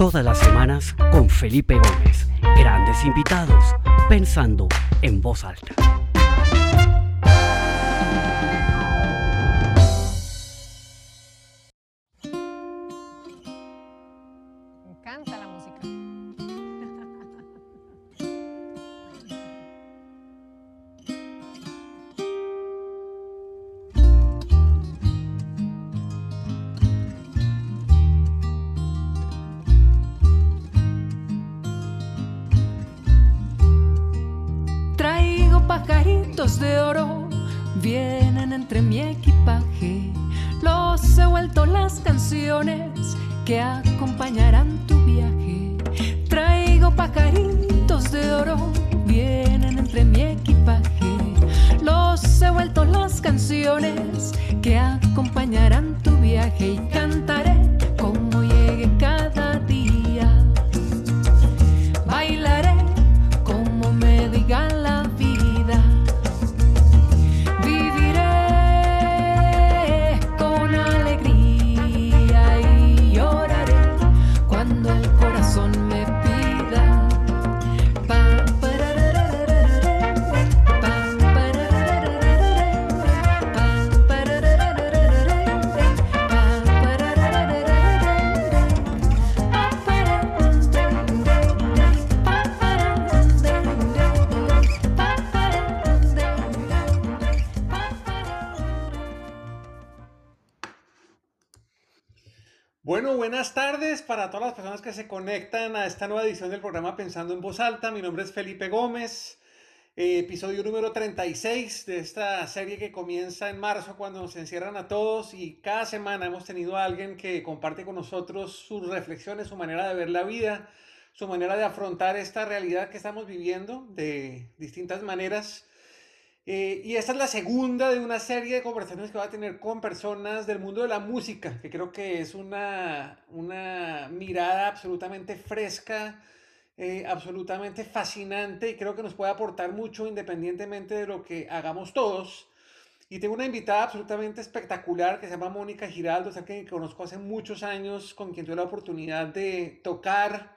Todas las semanas con Felipe Gómez. Grandes invitados, pensando en voz alta. Que se conectan a esta nueva edición del programa Pensando en Voz Alta. Mi nombre es Felipe Gómez, eh, episodio número 36 de esta serie que comienza en marzo cuando nos encierran a todos y cada semana hemos tenido a alguien que comparte con nosotros sus reflexiones, su manera de ver la vida, su manera de afrontar esta realidad que estamos viviendo de distintas maneras. Eh, y esta es la segunda de una serie de conversaciones que va a tener con personas del mundo de la música, que creo que es una, una mirada absolutamente fresca, eh, absolutamente fascinante y creo que nos puede aportar mucho independientemente de lo que hagamos todos. Y tengo una invitada absolutamente espectacular que se llama Mónica Giraldo, es que conozco hace muchos años, con quien tuve la oportunidad de tocar.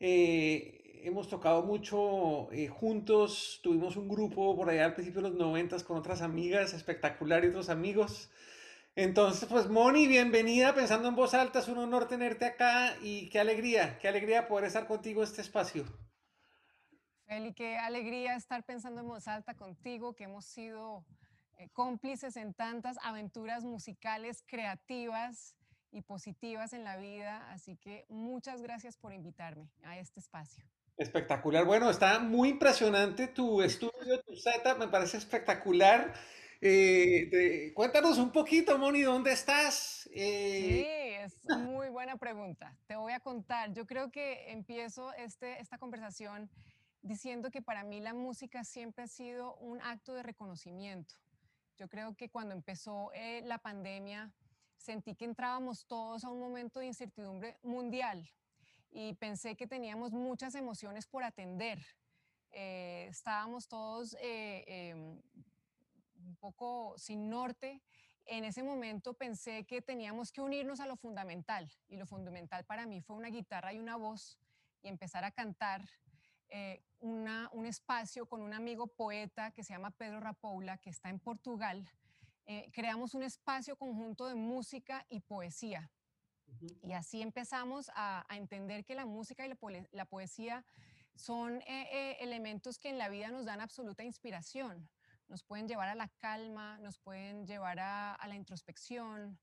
Eh, hemos tocado mucho eh, juntos, tuvimos un grupo por allá al principio de los noventas con otras amigas espectacular y otros amigos. Entonces, pues Moni, bienvenida, pensando en voz alta, es un honor tenerte acá y qué alegría, qué alegría poder estar contigo en este espacio. Feli, qué alegría estar pensando en voz alta contigo, que hemos sido eh, cómplices en tantas aventuras musicales, creativas y positivas en la vida, así que muchas gracias por invitarme a este espacio. Espectacular. Bueno, está muy impresionante tu estudio, tu setup, me parece espectacular. Eh, cuéntanos un poquito, Moni, ¿dónde estás? Eh, sí, es muy buena pregunta. Te voy a contar. Yo creo que empiezo este, esta conversación diciendo que para mí la música siempre ha sido un acto de reconocimiento. Yo creo que cuando empezó eh, la pandemia sentí que entrábamos todos a un momento de incertidumbre mundial, y pensé que teníamos muchas emociones por atender. Eh, estábamos todos eh, em, un poco sin norte. En ese momento pensé que teníamos que unirnos a lo fundamental y lo fundamental para mí fue una guitarra y una voz y empezar a cantar eh, un espacio con un amigo poeta que se llama Pedro Rapoula, que está en Portugal. creamos un espacio conjunto de música y poesía y así empezamos a, entender que la música y la, poesía son eh, eh, elementos que en la vida nos dan absoluta inspiración. Nos pueden llevar a la calma, nos pueden llevar a, la introspección,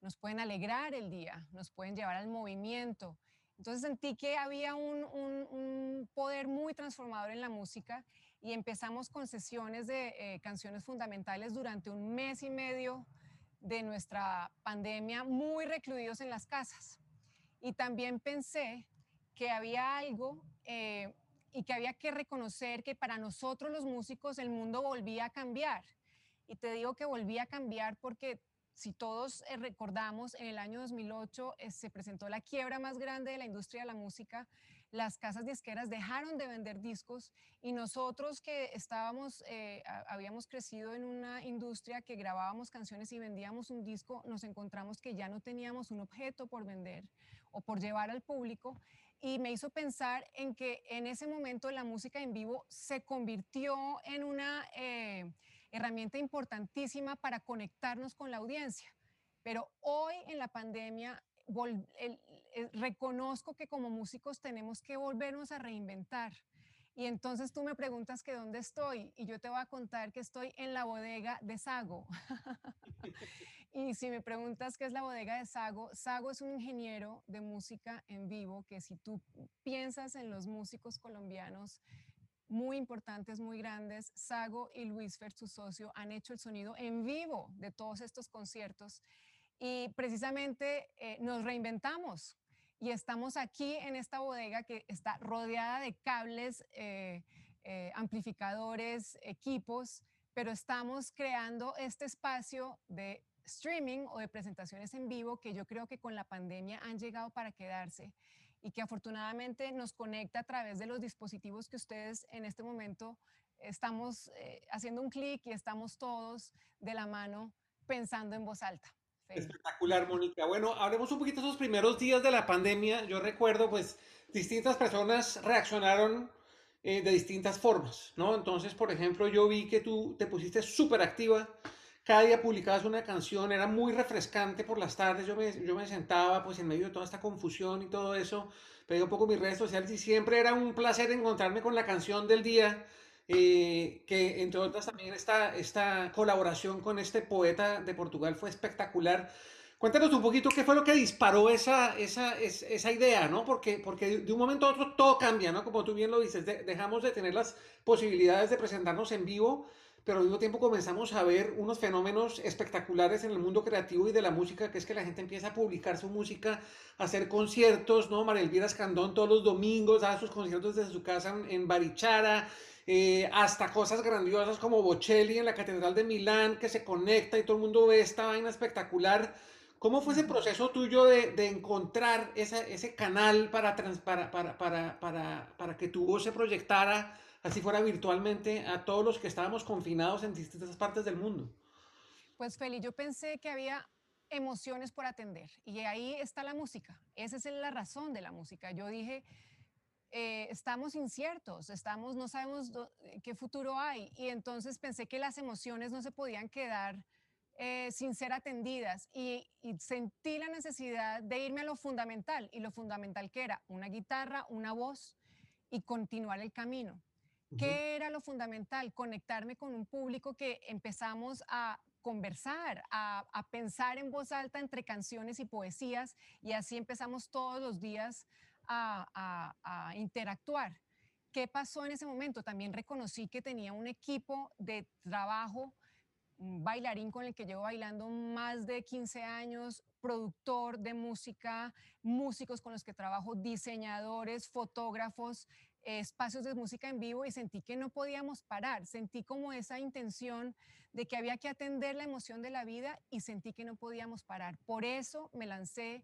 nos pueden alegrar el día, nos pueden llevar al movimiento. Entonces sentí que había un, poder muy transformador en la música y empezamos con sesiones de eh, canciones fundamentales durante un mes y medio de nuestra pandemia muy recluidos en las casas. Y también pensé que había algo eh, y que había que reconocer que para nosotros los músicos el mundo volvía a cambiar. Y te digo que volvía a cambiar porque si todos eh, recordamos, en el año 2008 eh, se presentó la quiebra más grande de la industria de la música. Las casas disqueras dejaron de vender discos y nosotros que estábamos, eh, habíamos crecido en una industria que grabábamos canciones y vendíamos un disco, nos encontramos que ya no teníamos un objeto por vender o por llevar al público y me hizo pensar en que en ese momento la música en vivo se convirtió en una herramienta importantísima para conectarnos con la audiencia. Pero hoy en la pandemia reconozco que como músicos tenemos que volvernos a reinventar. Y entonces tú me preguntas que dónde estoy y yo te voy a contar que estoy en la bodega de Sago. y si me preguntas qué es la bodega de Sago, Sago es un ingeniero de música en vivo que si tú piensas en los músicos colombianos, muy importantes, muy grandes. Sago y Luis Fer, su socio, han hecho el sonido en vivo de todos estos conciertos y precisamente eh, nos reinventamos y estamos aquí en esta bodega que está rodeada de cables, eh, eh, amplificadores, equipos, pero estamos creando este espacio de streaming o de presentaciones en vivo que yo creo que con la pandemia han llegado para quedarse y que afortunadamente nos conecta a través de los dispositivos que ustedes en este momento estamos haciendo un clic y estamos todos de la mano pensando en voz alta. Espectacular, Mónica. Bueno, hablemos un poquito de esos primeros días de la pandemia. Yo recuerdo, pues, distintas personas reaccionaron eh, de distintas formas, ¿no? Entonces, por ejemplo, yo vi que tú te pusiste súper activa cada día publicabas una canción, era muy refrescante por las tardes, yo me, yo me sentaba pues en medio de toda esta confusión y todo eso, pedí un poco mis redes sociales y siempre era un placer encontrarme con la canción del día, eh, que entre otras también esta, esta colaboración con este poeta de Portugal fue espectacular. Cuéntanos un poquito qué fue lo que disparó esa, esa, esa idea, ¿no? Porque, porque de un momento a otro todo cambia, ¿no? Como tú bien lo dices, dejamos de tener las posibilidades de presentarnos en vivo pero al mismo tiempo comenzamos a ver unos fenómenos espectaculares en el mundo creativo y de la música, que es que la gente empieza a publicar su música, a hacer conciertos, ¿no? María Elvira Escandón todos los domingos da sus conciertos desde su casa en, Barichara, eh, hasta cosas grandiosas como Bocelli en la Catedral de Milán, que se conecta y todo el mundo ve esta vaina espectacular. ¿Cómo fue ese proceso tuyo de, de encontrar esa, ese canal para, para, para, para, para que tu voz se proyectara? así fuera virtualmente a todos los que estábamos confinados en distintas partes del mundo? Pues Feli, yo pensé que había emociones por atender y ahí está la música. Esa es la razón de la música. Yo dije, eh, estamos inciertos, estamos, no sabemos qué futuro hay y entonces pensé que las emociones no se podían quedar eh, sin ser atendidas y, y, sentí la necesidad de irme a lo fundamental y lo fundamental que era una guitarra, una voz y continuar el camino. ¿Qué era lo fundamental? Conectarme con un público que empezamos a conversar, a, pensar en voz alta entre canciones y poesías y así empezamos todos los días a, interactuar. ¿Qué pasó en ese momento? También reconocí que tenía un equipo de trabajo, bailarín con el que llevo bailando más de 15 años, productor de música, músicos con los que trabajo, diseñadores, fotógrafos, espacios de música en vivo y sentí que no podíamos parar, sentí como esa intención de que había que atender la emoción de la vida y sentí que no podíamos parar. Por eso me lancé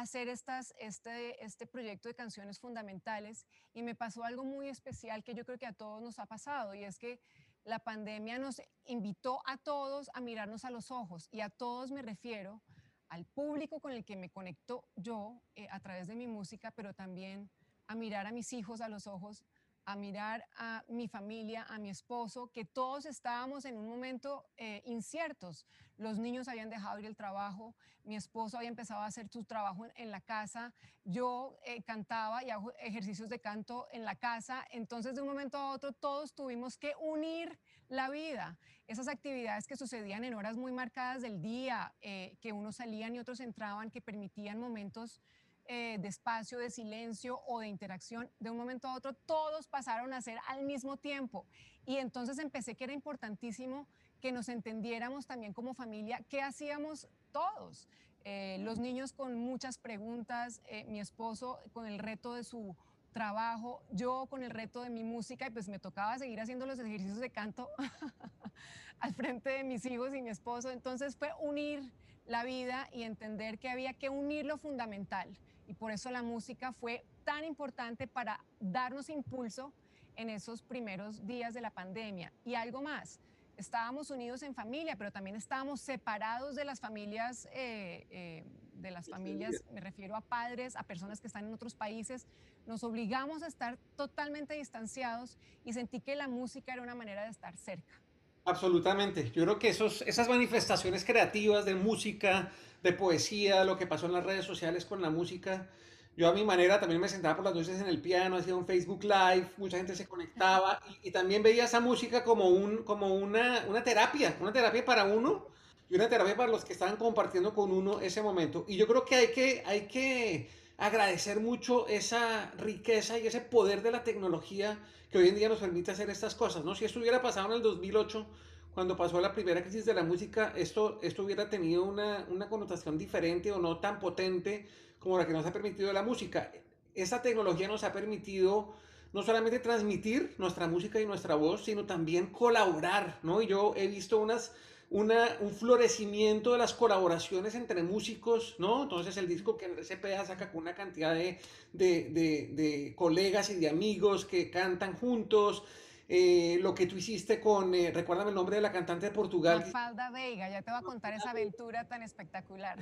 hacer este, este proyecto de canciones fundamentales y me pasó algo muy especial que yo creo que a todos nos ha pasado y es que la pandemia nos invitó a todos a mirarnos a los ojos y a todos me refiero al público con el que me conecto yo eh, a través de mi música, pero también a mirar a mis hijos a los ojos, a mirar a mi familia, a mi esposo, que todos estábamos en un momento eh, inciertos. Los niños habían dejado ir el trabajo, mi esposo había empezado a hacer su trabajo en, la casa, yo eh, cantaba y hago ejercicios de canto en la casa, entonces de un momento a otro todos tuvimos que unir la vida. Esas actividades que sucedían en horas muy marcadas del día, eh, que unos salían y otros entraban, que permitían momentos eh, de espacio, de silencio o de interacción, de un momento a otro todos pasaron a ser al mismo tiempo. Y entonces empecé que era importantísimo que nos entendiéramos también como familia, qué hacíamos todos. Eh, los niños con muchas preguntas, eh, mi esposo con el reto de su trabajo, yo con el reto de mi música y pues me tocaba seguir haciendo los ejercicios de canto al frente de mis hijos y mi esposo. Entonces fue unir la vida y entender que había que unir lo fundamental. Y por eso la música fue tan importante para darnos impulso en esos primeros días de la pandemia. Y algo más, estábamos unidos en familia, pero también estábamos separados de las familias, eh, eh, de las familias, me refiero a padres, a personas que están en otros países. Nos obligamos a estar totalmente distanciados y sentí que la música era una manera de estar cerca. Absolutamente. Yo creo que esos, esas manifestaciones creativas de música, de poesía, lo que pasó en las redes sociales con la música, yo a mi manera también me sentaba por las noches en el piano, hacía un Facebook Live, mucha gente se conectaba y, también veía esa música como, un, como una, una terapia, una terapia para uno y una terapia para los que estaban compartiendo con uno ese momento. Y yo creo que hay que, hay que agradecer mucho esa riqueza y ese poder de la tecnología que hoy en día nos permite hacer estas cosas, ¿no? Si esto hubiera pasado en el 2008, cuando pasó la primera crisis de la música, esto, esto hubiera tenido una, una connotación diferente o no tan potente como la que nos ha permitido la música. Esa tecnología nos ha permitido no solamente transmitir nuestra música y nuestra voz, sino también colaborar, ¿no? Y yo he visto unas, una, un florecimiento de las colaboraciones entre músicos, ¿no? Entonces el disco que CPA saca con una cantidad de, de, de, de colegas y de amigos que cantan juntos, eh, lo que tú hiciste con, eh, recuérdame el nombre de la cantante de Portugal. Mafalda Veiga, ya te voy a contar esa aventura tan espectacular.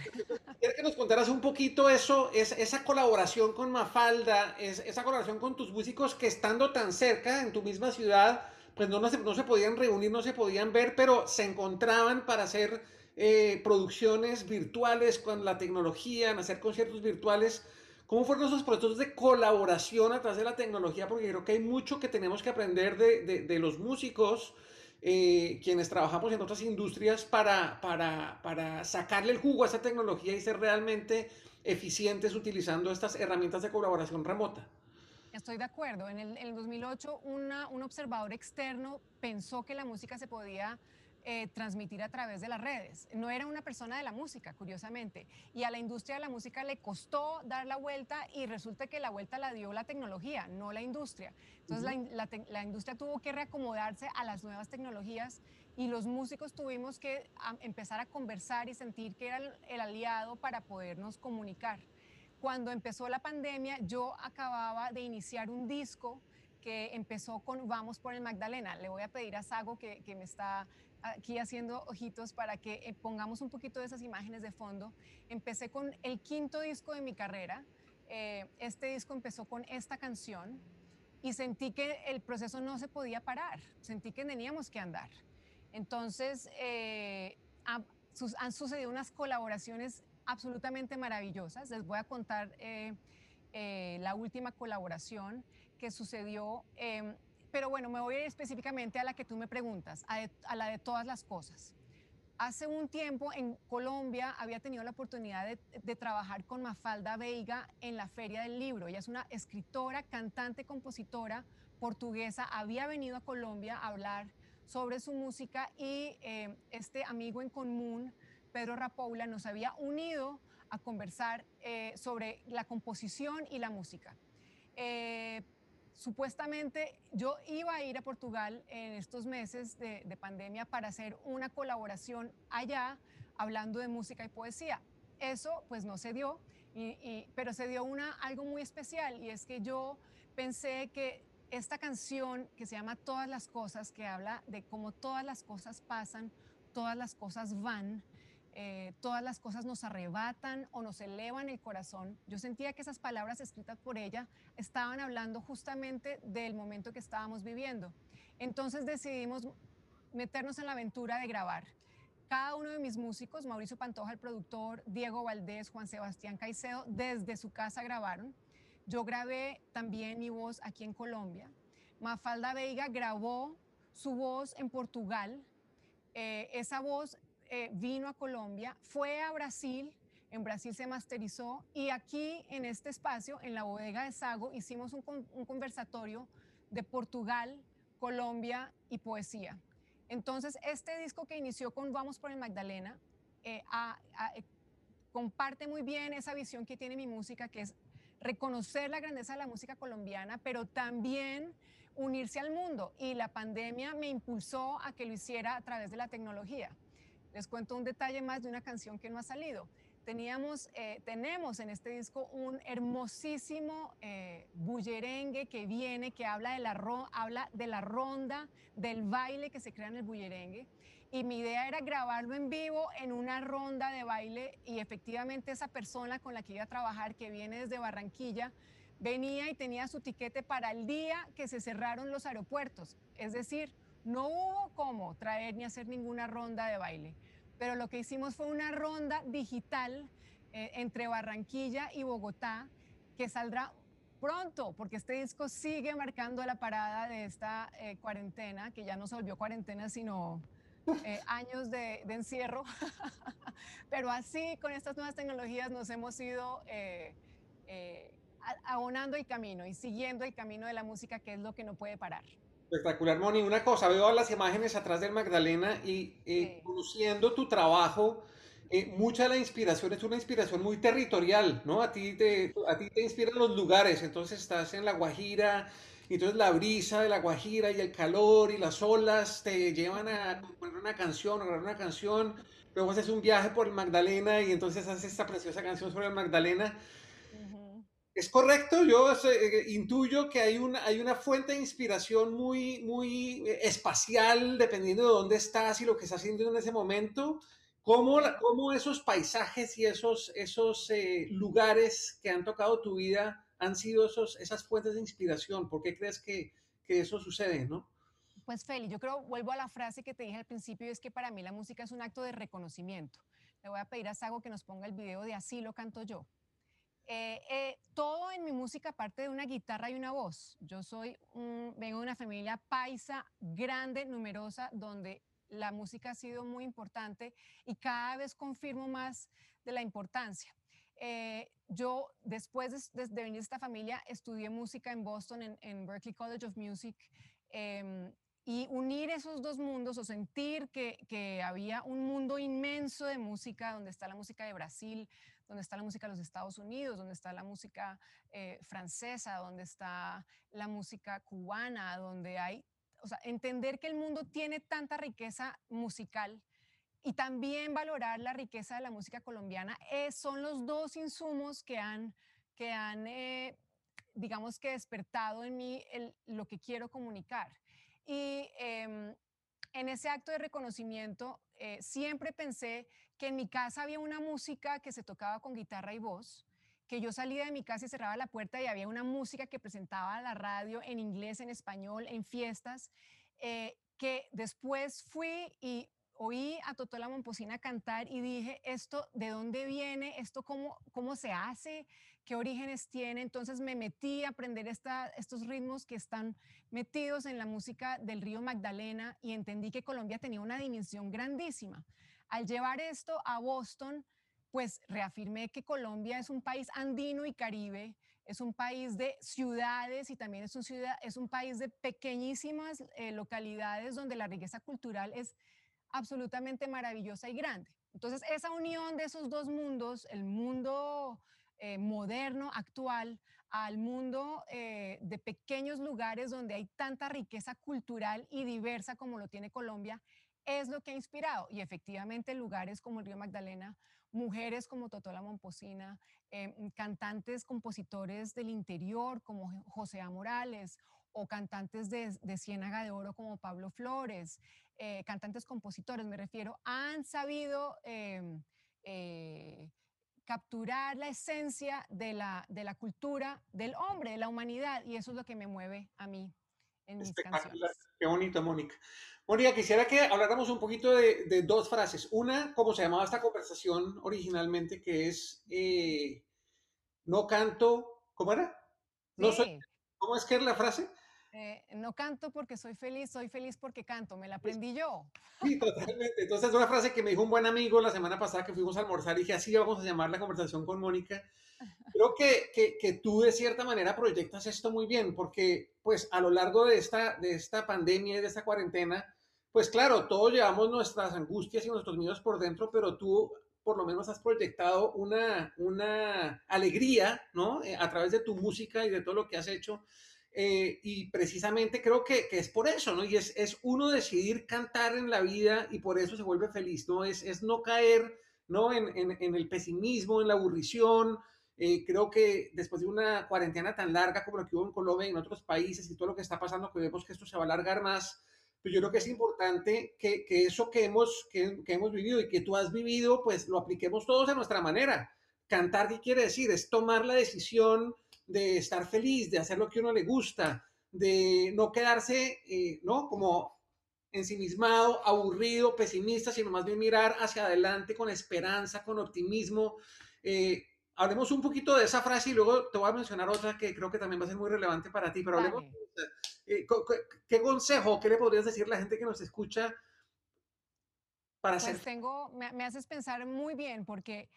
Quiero que nos contaras un poquito eso, es, esa colaboración con Mafalda, es, esa colaboración con tus músicos que estando tan cerca en tu misma ciudad, pues no, no, se, no se podían reunir, no se podían ver, pero se encontraban para hacer eh, producciones virtuales con la tecnología, hacer conciertos virtuales. ¿Cómo fueron esos procesos de colaboración a través de la tecnología? Porque creo que hay mucho que tenemos que aprender de, de, de los músicos, eh, quienes trabajamos en otras industrias, para, para, para sacarle el jugo a esa tecnología y ser realmente eficientes utilizando estas herramientas de colaboración remota. Estoy de acuerdo. En el, en el 2008, una, un observador externo pensó que la música se podía eh, transmitir a través de las redes. No era una persona de la música, curiosamente. Y a la industria de la música le costó dar la vuelta y resulta que la vuelta la dio la tecnología, no la industria. Entonces uh -huh. la, la, la, industria tuvo que reacomodarse a las nuevas tecnologías y los músicos tuvimos que a, empezar a conversar y sentir que era el, el aliado para podernos comunicar. Cuando empezó la pandemia, yo acababa de iniciar un disco que empezó con Vamos por el Magdalena. Le voy a pedir a Sago que, que me está aquí haciendo ojitos para que eh, pongamos un poquito de esas imágenes de fondo. Empecé con el quinto disco de mi carrera. Eh, este disco empezó con esta canción y sentí que el proceso no se podía parar, sentí que teníamos que andar. Entonces, eh, ha, sus, han sucedido unas colaboraciones absolutamente maravillosas. Les voy a contar eh, eh, la última colaboración que sucedió eh, pero bueno, me voy específicamente a la que tú me preguntas, a, la de todas las cosas. Hace un tiempo en Colombia había tenido la oportunidad de, trabajar con Mafalda Veiga en la Feria del Libro. Ella es una escritora, cantante, compositora portuguesa. Había venido a Colombia a hablar sobre su música y eh, este amigo en común, Pedro Rapoula, nos había unido a conversar eh, sobre la composición y la música. Eh, Supuestamente yo iba a ir a Portugal en estos meses de, de, pandemia para hacer una colaboración allá hablando de música y poesía. Eso pues no se dio, y, pero se dio una, algo muy especial y es que yo pensé que esta canción que se llama Todas las cosas, que habla de cómo todas las cosas pasan, todas las cosas van, eh, todas las cosas nos arrebatan o nos elevan el corazón. Yo sentía que esas palabras escritas por ella estaban hablando justamente del momento que estábamos viviendo. Entonces decidimos meternos en la aventura de grabar. Cada uno de mis músicos, Mauricio Pantoja, el productor, Diego Valdés, Juan Sebastián Caicedo, desde su casa grabaron. Yo grabé también mi voz aquí en Colombia. Mafalda Veiga grabó su voz en Portugal. Eh, esa voz eh, vino a Colombia, fue a Brasil, en Brasil se masterizó y aquí en este espacio, en la bodega de Sago, hicimos un, conversatorio de Portugal, Colombia y poesía. Entonces, este disco que inició con Vamos por el Magdalena eh, eh, comparte muy bien esa visión que tiene mi música, que es reconocer la grandeza de la música colombiana, pero también unirse al mundo. Y la pandemia me impulsó a que lo hiciera a través de la tecnología les cuento un detalle más de una canción que no ha salido. Teníamos, eh, tenemos en este disco un hermosísimo eh, bullerengue que viene, que habla de, la habla de la ronda, del baile que se crea en el bullerengue. Y mi idea era grabarlo en vivo en una ronda de baile y efectivamente esa persona con la que iba a trabajar, que viene desde Barranquilla, venía y tenía su tiquete para el día que se cerraron los aeropuertos. Es decir, no hubo cómo traer ni hacer ninguna ronda de baile. Pero lo que hicimos fue una ronda digital eh, entre Barranquilla y Bogotá que saldrá pronto, porque este disco sigue marcando la parada de esta eh, cuarentena, que ya no se volvió cuarentena, sino eh, años de, encierro. Pero así, con estas nuevas tecnologías, nos hemos ido abonando el camino y siguiendo el camino de la música, que es lo que no puede parar. Espectacular, Moni. Una cosa, veo las imágenes atrás del Magdalena y eh, conociendo tu trabajo, eh, mucha de la inspiración es una inspiración muy territorial, ¿no? A ti, te, a ti te inspiran los lugares, entonces estás en La Guajira, y entonces la brisa de La Guajira y el calor y las olas te llevan a componer una canción, a grabar una canción, luego haces un viaje por el Magdalena y entonces haces esta preciosa canción sobre el Magdalena. Es correcto, yo eh, intuyo que hay una, hay una fuente de inspiración muy, muy eh, espacial, dependiendo de dónde estás y lo que estás haciendo en ese momento. ¿Cómo, cómo esos paisajes y esos, esos eh, lugares que han tocado tu vida han sido esos, esas fuentes de inspiración? ¿Por qué crees que, que eso sucede, no? Pues Feli, yo creo, vuelvo a la frase que te dije al principio, es que para mí la música es un acto de reconocimiento. Le voy a pedir a Sago que nos ponga el video de Así lo canto yo. Eh, eh, todo en mi música parte de una guitarra y una voz. Yo soy vengo de una familia paisa, grande, numerosa, donde la música ha sido muy importante y cada vez confirmo más de la importancia. Eh, yo, después de, venir de esta familia, estudié música en Boston, en, en Berklee College of Music, em, y unir esos dos mundos o sentir que, que, había un mundo inmenso de música, donde está la música de Brasil, donde está la música de los Estados Unidos, donde está la música eh, francesa, donde está la música cubana, donde hay, o sea, entender que el mundo tiene tanta riqueza musical y también valorar la riqueza de la música colombiana, eh, son los dos insumos que han, que han eh, digamos que despertado en mí lo que quiero comunicar. Y em, en ese acto de reconocimiento siempre pensé que en mi casa había una música que se tocaba con guitarra y voz, que yo salía de mi casa y cerraba la puerta y había una música que presentaba la radio en inglés, en español, en fiestas, eh, que después fui y oí a Totola Momposina cantar y dije, ¿esto de dónde viene? ¿Esto cómo, cómo se hace? ¿Qué orígenes tiene? Entonces me metí a aprender estos ritmos que están metidos en la música del río Magdalena y entendí que Colombia tenía una dimensión grandísima. Al llevar esto a Boston, pues reafirmé que Colombia es un país andino y caribe, es un país de ciudades y también es un, país de pequeñísimas eh, localidades donde la riqueza cultural es absolutamente maravillosa y grande. Entonces, esa unión de esos dos mundos, el mundo eh, moderno, actual, al mundo eh, de pequeños lugares donde hay tanta riqueza cultural y diversa como lo tiene Colombia, es lo que ha inspirado. Y efectivamente lugares como el Río Magdalena, mujeres como Totola Momposina, eh, cantantes, compositores del interior como José A. Morales o cantantes de, de Ciénaga de Oro como Pablo Flores, eh, cantantes compositores me refiero, han sabido em, eh, capturar la esencia de la, de la cultura del hombre, de la humanidad, y eso es lo que me mueve a mí en mis canciones. Qué bonito, Mónica. Mónica, quisiera que habláramos un poquito de, dos frases. Una, como se llamaba esta conversación originalmente, que es eh, no canto, ¿cómo era? No soy, ¿Cómo es que es la frase? Eh, no canto porque soy feliz, soy feliz porque canto, me la aprendí yo. Sí, totalmente. Entonces, una frase que me dijo un buen amigo la semana pasada que fuimos a almorzar y dije, así vamos a llamar la conversación con Mónica. Creo que, que, que, tú de cierta manera proyectas esto muy bien, porque pues a lo largo de esta, de esta pandemia y de esta cuarentena, pues claro, todos llevamos nuestras angustias y nuestros miedos por dentro, pero tú por lo menos has proyectado una, una alegría, ¿no? Eh, a través de tu música y de todo lo que has hecho. Eh, y precisamente creo que, que, es por eso, ¿no? Y es, es, uno decidir cantar en la vida y por eso se vuelve feliz, ¿no? Es, es no caer, ¿no? En, en, en, el pesimismo, en la aburrición. Eh, creo que después de una cuarentena tan larga como la que hubo en Colombia y en otros países y todo lo que está pasando, que vemos que esto se va a alargar más, pues yo creo que es importante que, que eso que hemos, que, que hemos vivido y que tú has vivido, pues lo apliquemos todos a nuestra manera. Cantar, ¿qué quiere decir? Es tomar la decisión de estar feliz, de hacer lo que uno le gusta, de no quedarse, eh, ¿no? Como ensimismado, aburrido, pesimista, sino más bien mirar hacia adelante con esperanza, con optimismo. Eh, hablemos un poquito de esa frase y luego te voy a mencionar otra que creo que también va a ser muy relevante para ti, pero hablemos, eh, ¿qué consejo, qué le podrías decir a la gente que nos escucha para pues Tengo, me, me haces pensar muy bien porque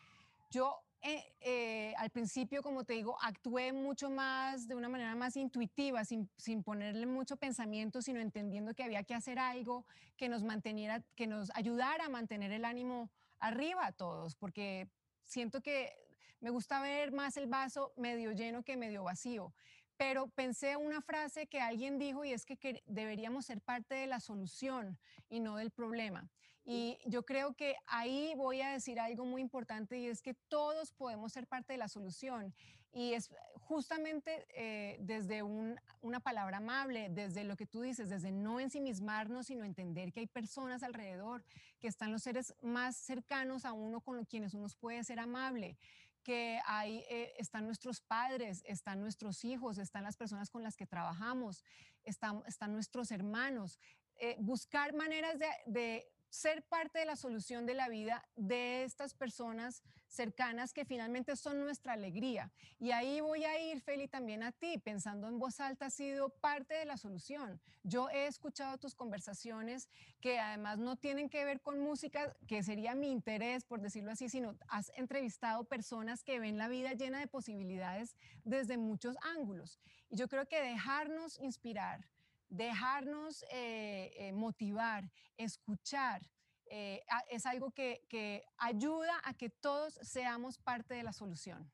yo eh, eh, al principio, como te digo, actué mucho más de una manera más intuitiva, sin, sin, ponerle mucho pensamiento, sino entendiendo que había que hacer algo que nos manteniera, que nos ayudara a mantener el ánimo arriba a todos, porque siento que me gusta ver más el vaso medio lleno que medio vacío. Pero pensé una frase que alguien dijo y es que, que deberíamos ser parte de la solución y no del problema. Y yo creo que ahí voy a decir algo muy importante y es que todos podemos ser parte de la solución. Y es justamente eh, desde una palabra amable, desde lo que tú dices, desde no ensimismarnos, sino entender que hay personas alrededor, que están los seres más cercanos a uno con quienes uno puede ser amable que ahí eh, están nuestros padres, están nuestros hijos, están las personas con las que trabajamos, están, están nuestros hermanos. Eh, buscar maneras de ser parte de la solución de la vida de estas personas cercanas que finalmente son nuestra alegría. Y ahí voy a ir, Feli, también a ti, pensando en voz alta, has sido parte de la solución. Yo he escuchado tus conversaciones que además no tienen que ver con música, que sería mi interés, por decirlo así, sino has entrevistado personas que ven la vida llena de posibilidades desde muchos ángulos. Y yo creo que dejarnos inspirar, dejarnos eh, eh, motivar, escuchar, eh, es algo que, que, ayuda a que todos seamos parte de la solución.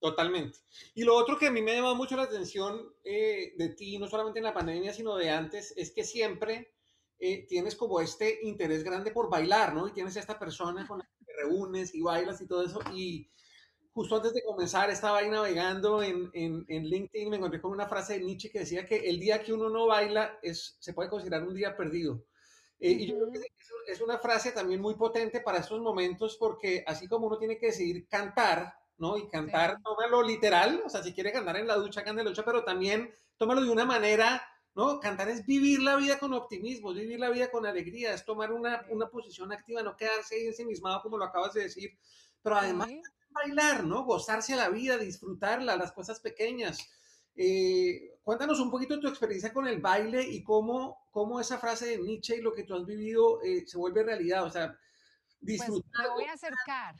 Totalmente. Y lo otro que a mí me ha llamado mucho la atención de ti, no solamente en la pandemia, sino de antes, es que siempre tienes como este interés grande por bailar, ¿no? Y tienes a esta persona con la que te reúnes y bailas y todo eso. Y justo antes de comenzar estaba ahí navegando en, en, en, LinkedIn me encontré con una frase de Nietzsche que decía que el día que uno no baila es, se puede considerar un día perdido. Eh, y yo creo que es una frase también muy potente para estos momentos porque así como uno tiene que decidir cantar, ¿no? Y cantar, tómalo literal, o sea, si quiere cantar en la ducha, cante en la ducha, pero también tómalo de una manera, ¿no? Cantar es vivir la vida con optimismo, vivir la vida con alegría, es tomar una, una posición activa, no quedarse ahí ensimismado como lo acabas de decir, pero además bailar, ¿no? Gozarse a la vida, disfrutarla, las cosas pequeñas. Eh, cuéntanos un poquito tu experiencia con el baile y cómo, cómo esa frase de Nietzsche y lo que tú has vivido eh, se vuelve realidad. O sea, disfrutar. Pues me voy a acercar.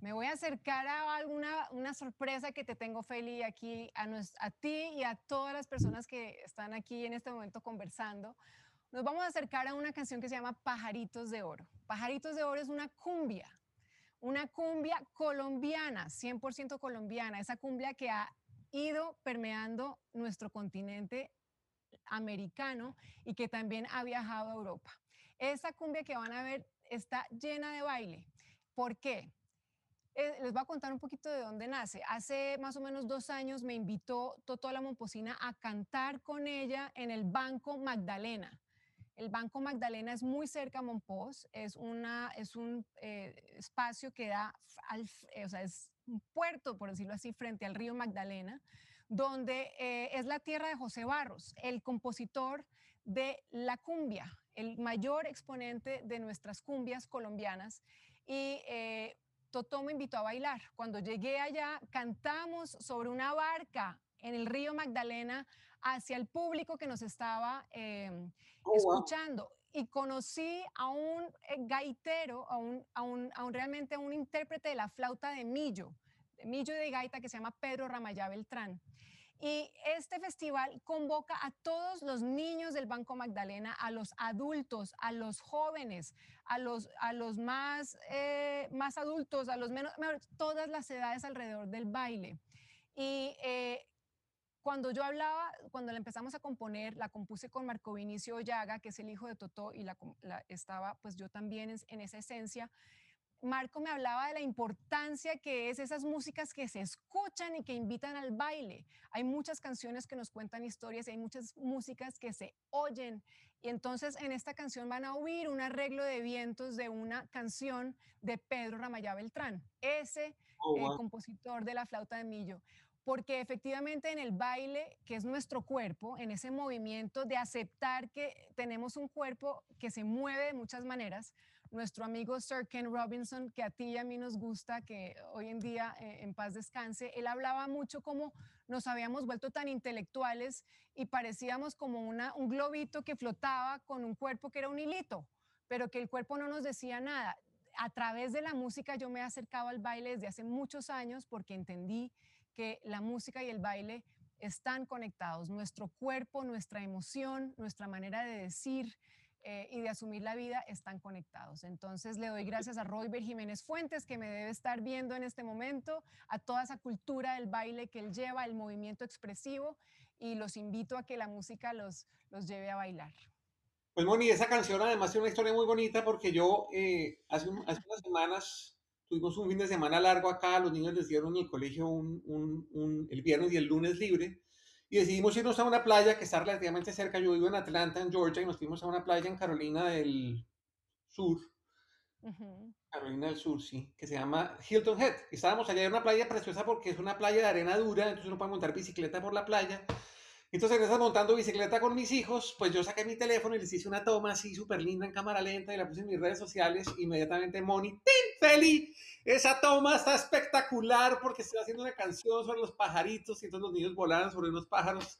Me voy a acercar a alguna una sorpresa que te tengo, Feli, aquí a, a ti y a todas las personas que están aquí en este momento conversando. Nos vamos a acercar a una canción que se llama Pajaritos de Oro. Pajaritos de Oro es una cumbia una cumbia colombiana, 100% colombiana, esa cumbia que ha ido permeando nuestro continente americano y que también ha viajado a Europa. Esa cumbia que van a ver está llena de baile. ¿Por qué? Eh, les voy a contar un poquito de dónde nace. Hace más o menos dos años me invitó Totó la Momposina a cantar con ella en el Banco Magdalena. El Banco Magdalena es muy cerca a Monpós, es, una, es un eh, espacio que da, al, eh, o sea, es un puerto, por decirlo así, frente al río Magdalena, donde eh, es la tierra de José Barros, el compositor de la cumbia, el mayor exponente de nuestras cumbias colombianas. Y Totó me invitó a bailar. Cuando llegué allá, cantamos sobre una barca en el río Magdalena hacia el público que nos estaba em, oh, escuchando. Y conocí a un eh, gaitero, a un, a, un, a un, realmente a un intérprete de la flauta de Millo, de Millo de gaita que se llama Pedro Ramayá Beltrán. Y este festival convoca a todos los niños del Banco Magdalena, a los adultos, a los jóvenes, a los, a los más, eh, más adultos, a los menos, todas las edades alrededor del baile. Y eh, cuando yo hablaba, cuando la empezamos a componer, la compuse con Marco Vinicio Llaga, que es el hijo de Totó, y la, estaba pues yo también en, en esa esencia. Marco me hablaba de la importancia que es esas músicas que se escuchan y que invitan al baile. Hay muchas canciones que nos cuentan historias y hay muchas músicas que se oyen. Y entonces en esta canción van a oír un arreglo de vientos de una canción de Pedro Ramayá Beltrán, ese oh, eh, compositor de la flauta de Millo porque efectivamente en el baile, que es nuestro cuerpo, en ese movimiento de aceptar que tenemos un cuerpo que se mueve de muchas maneras, nuestro amigo Sir Ken Robinson, que a ti y a mí nos gusta, que hoy en día eh, en paz descanse, él hablaba mucho como nos habíamos vuelto tan intelectuales y parecíamos como una, un globito que flotaba con un cuerpo que era un hilito, pero que el cuerpo no nos decía nada. A través de la música yo me he acercado al baile desde hace muchos años porque entendí que la música y el baile están conectados. Nuestro cuerpo, nuestra emoción, nuestra manera de decir eh, y de asumir la vida están conectados. Entonces le doy gracias a Royber Jiménez Fuentes, que me debe estar viendo en este momento, a toda esa cultura del baile que él lleva, el movimiento expresivo, y los invito a que la música los, los lleve a bailar. Pues Moni, esa canción además tiene una historia muy bonita porque yo eh, hace, hace unas semanas tuvimos un fin de semana largo acá, los niños les dieron el colegio un, el viernes y el lunes libre, y decidimos irnos a una playa que está relativamente cerca, yo vivo en Atlanta, en Georgia, y nos fuimos a una playa en Carolina del Sur, Carolina del Sur, sí, que se llama Hilton Head. Estábamos allá en una playa preciosa porque es una playa de arena dura, entonces uno puede montar bicicleta por la playa, entonces, estás montando bicicleta con mis hijos, pues yo saqué mi teléfono y les hice una toma así súper linda en cámara lenta y la puse en mis redes sociales. Inmediatamente, Moni, ¡Tin, Feli! Esa toma está espectacular porque estoy haciendo una canción sobre los pajaritos y entonces los niños volaban sobre unos pájaros.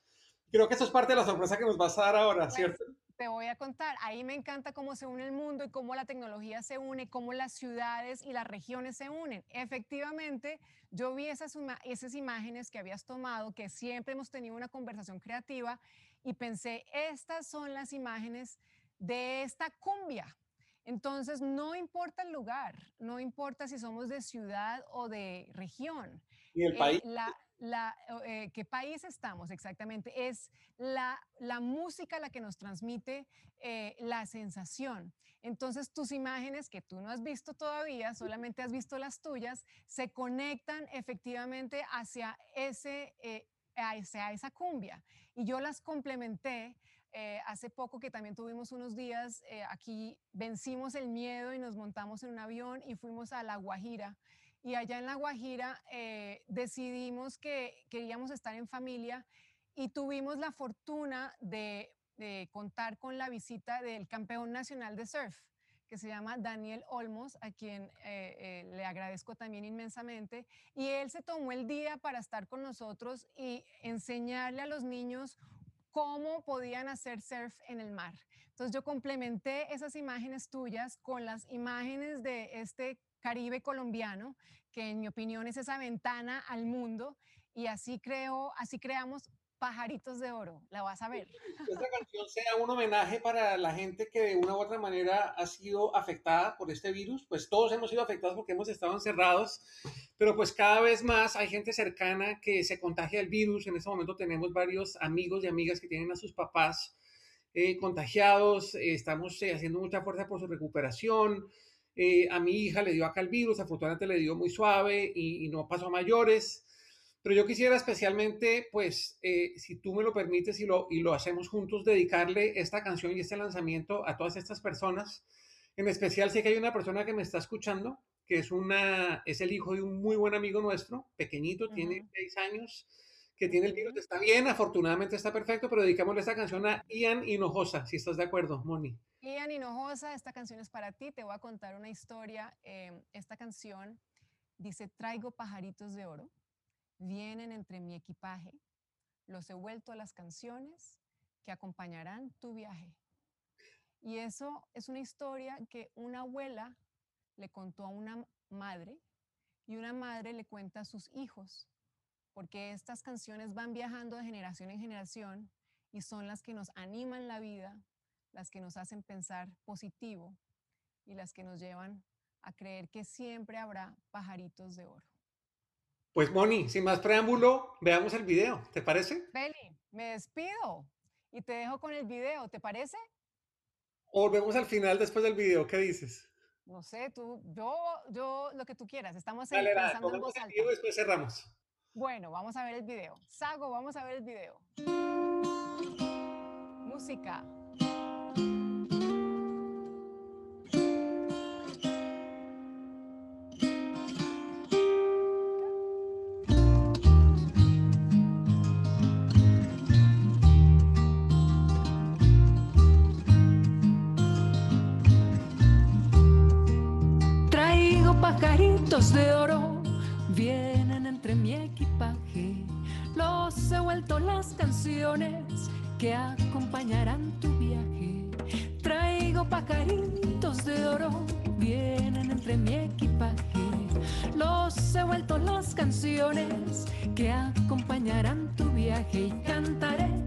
Creo que eso es parte de la sorpresa que nos vas a dar ahora, pues, ¿cierto? Te voy a contar. Ahí me encanta cómo se une el mundo y cómo la tecnología se une, cómo las ciudades y las regiones se unen. Efectivamente, yo vi esas, esas imágenes que habías tomado, que siempre hemos tenido una conversación creativa y pensé, estas son las imágenes de esta cumbia. Entonces, no importa el lugar, no importa si somos de ciudad o de región. Y el país. Eh, la, eh, qué país estamos exactamente, es la, la música la que nos transmite eh, la sensación. Entonces tus imágenes que tú no has visto todavía, solamente has visto las tuyas, se conectan efectivamente hacia, ese, eh, hacia esa cumbia. Y yo las complementé hace poco que también tuvimos unos días aquí, vencimos el miedo y nos montamos en un avión y fuimos a La Guajira y allá en La Guajira eh, decidimos que queríamos estar en familia y tuvimos la fortuna de, contar con la visita del campeón nacional de surf, que se llama Daniel Olmos, a quien eh, eh, le agradezco también inmensamente. Y él se tomó el día para estar con nosotros y enseñarle a los niños cómo podían hacer surf en el mar. Entonces yo complementé esas imágenes tuyas con las imágenes de este Caribe colombiano, que en mi opinión es esa ventana al mundo y así creo, así creamos Pajaritos de Oro, la vas a ver. Esta canción sea un homenaje para la gente que de una u otra manera ha sido afectada por este virus, pues todos hemos sido afectados porque hemos estado encerrados, pero pues cada vez más hay gente cercana que se contagia el virus. En este momento tenemos varios amigos y amigas que tienen a sus papás eh, contagiados, estamos eh, haciendo mucha fuerza por su recuperación. Eh, a mi hija le dio acá el virus, afortunadamente le dio muy suave y, no pasó a mayores. Pero yo quisiera especialmente, pues, eh, si tú me lo permites y lo, y lo hacemos juntos, dedicarle esta canción y este lanzamiento a todas estas personas. En especial sé que hay una persona que me está escuchando, que es, una, es el hijo de un muy buen amigo nuestro, pequeñito, tiene seis años, que tiene el virus, está bien, afortunadamente está perfecto, pero dedicámosle esta canción a Ian Hinojosa, si estás de acuerdo, Moni. Ian Hinojosa, esta canción es para ti, te voy a contar una historia. Em, esta canción dice, traigo pajaritos de oro, vienen entre mi equipaje, los he vuelto a las canciones que acompañarán tu viaje. Y eso es una historia que una abuela le contó a una madre y una madre le cuenta a sus hijos porque estas canciones van viajando de generación en generación y son las que nos animan la vida, las que nos hacen pensar positivo y las que nos llevan a creer que siempre habrá pajaritos de oro. Pues Moni, sin más preámbulo, veamos el video, ¿te parece? Feli, me despido y te dejo con el video, ¿te parece? O volvemos al final después del video, ¿qué dices? No sé, tú, yo, yo, lo que tú quieras. Estamos dale, pensando en voz alta. y después cerramos. Bueno, vamos a ver el video. Sago, vamos a ver el video. Música. De oro vienen entre mi equipaje. Los he vuelto las canciones que acompañarán tu viaje. Traigo pajaritos de oro, vienen entre mi equipaje. Los he vuelto las canciones que acompañarán tu viaje y cantaré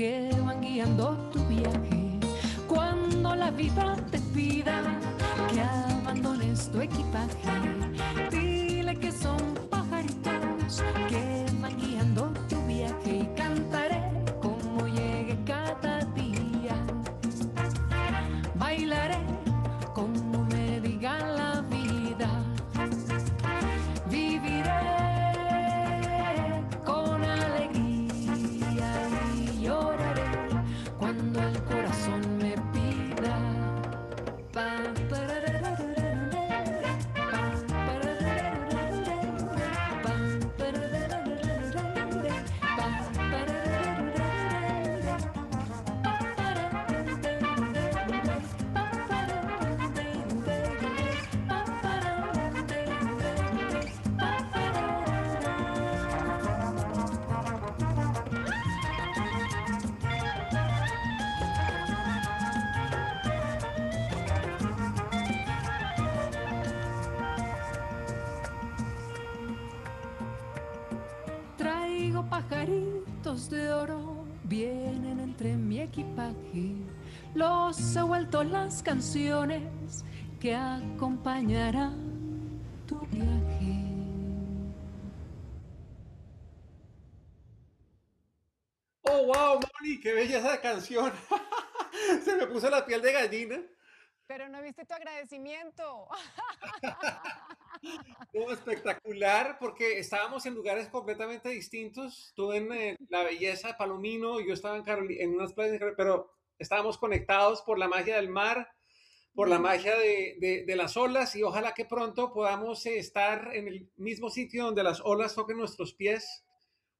que van guiando tu viaje. Cuando la vida te pida que abandones tu equipaje, Los he vuelto las canciones que acompañarán tu viaje. Oh, wow, Moni, qué bella esa canción. Se me puso la piel de gallina. Pero no viste tu agradecimiento. espectacular, porque estábamos en lugares completamente distintos. Tú en eh, la belleza de Palomino, yo estaba en, en unas playas, pero estábamos conectados por la magia del mar, por la magia de, de, las olas, y ojalá que pronto podamos estar en el mismo sitio donde las olas toquen nuestros pies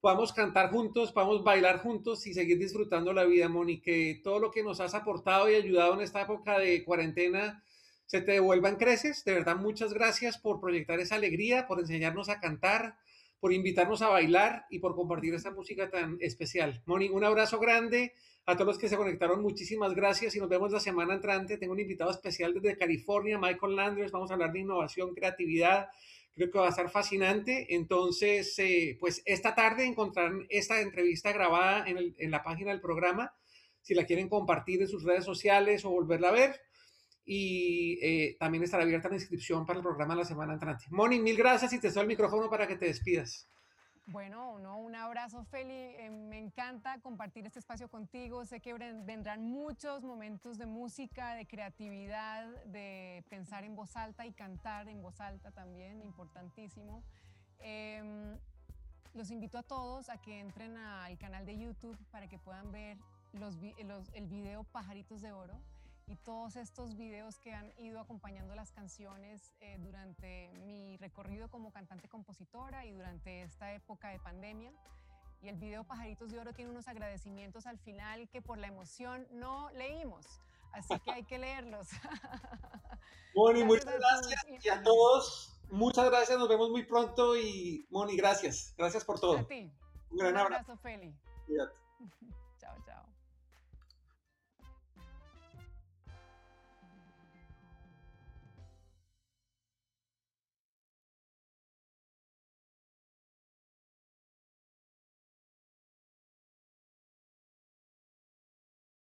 podamos cantar juntos, podamos bailar juntos y seguir disfrutando la vida, Moni, que todo lo que nos has aportado y ayudado en esta época de cuarentena se te devuelva en creces. De verdad, muchas gracias por proyectar esa alegría, por enseñarnos a cantar, por invitarnos a bailar y por compartir esta música tan especial. Moni, un abrazo grande a todos los que se conectaron. Muchísimas gracias y nos vemos la semana entrante. Tengo un invitado especial desde California, Michael Landers. Vamos a hablar de innovación, creatividad Creo que va a estar fascinante. Entonces, eh, pues esta tarde encontrarán esta entrevista grabada en, la página del programa, si la quieren compartir en sus redes sociales o volverla a ver. Y eh, también estará abierta la inscripción para el programa la semana entrante. Moni, mil gracias y te doy el micrófono para que te despidas. Bueno, no, un abrazo, Feli. Eh, me encanta compartir este espacio contigo. Sé que vendrán muchos momentos de música, de creatividad, de pensar en voz alta y cantar en voz alta también, importantísimo. Em, los invito a todos a que entren al canal de YouTube para que puedan ver los, el video Pajaritos de Oro y todos estos videos que han ido acompañando las canciones eh, durante mi recorrido como cantante-compositora y durante esta época de pandemia. Y el video Pajaritos de Oro tiene unos agradecimientos al final que por la emoción no leímos. Así que hay que leerlos. Moni, muchas gracias. Y a todos, muchas gracias. Nos vemos muy pronto. Y Moni, gracias. Gracias por todo. A ti. Un gran abrazo, Feli. Cuídate.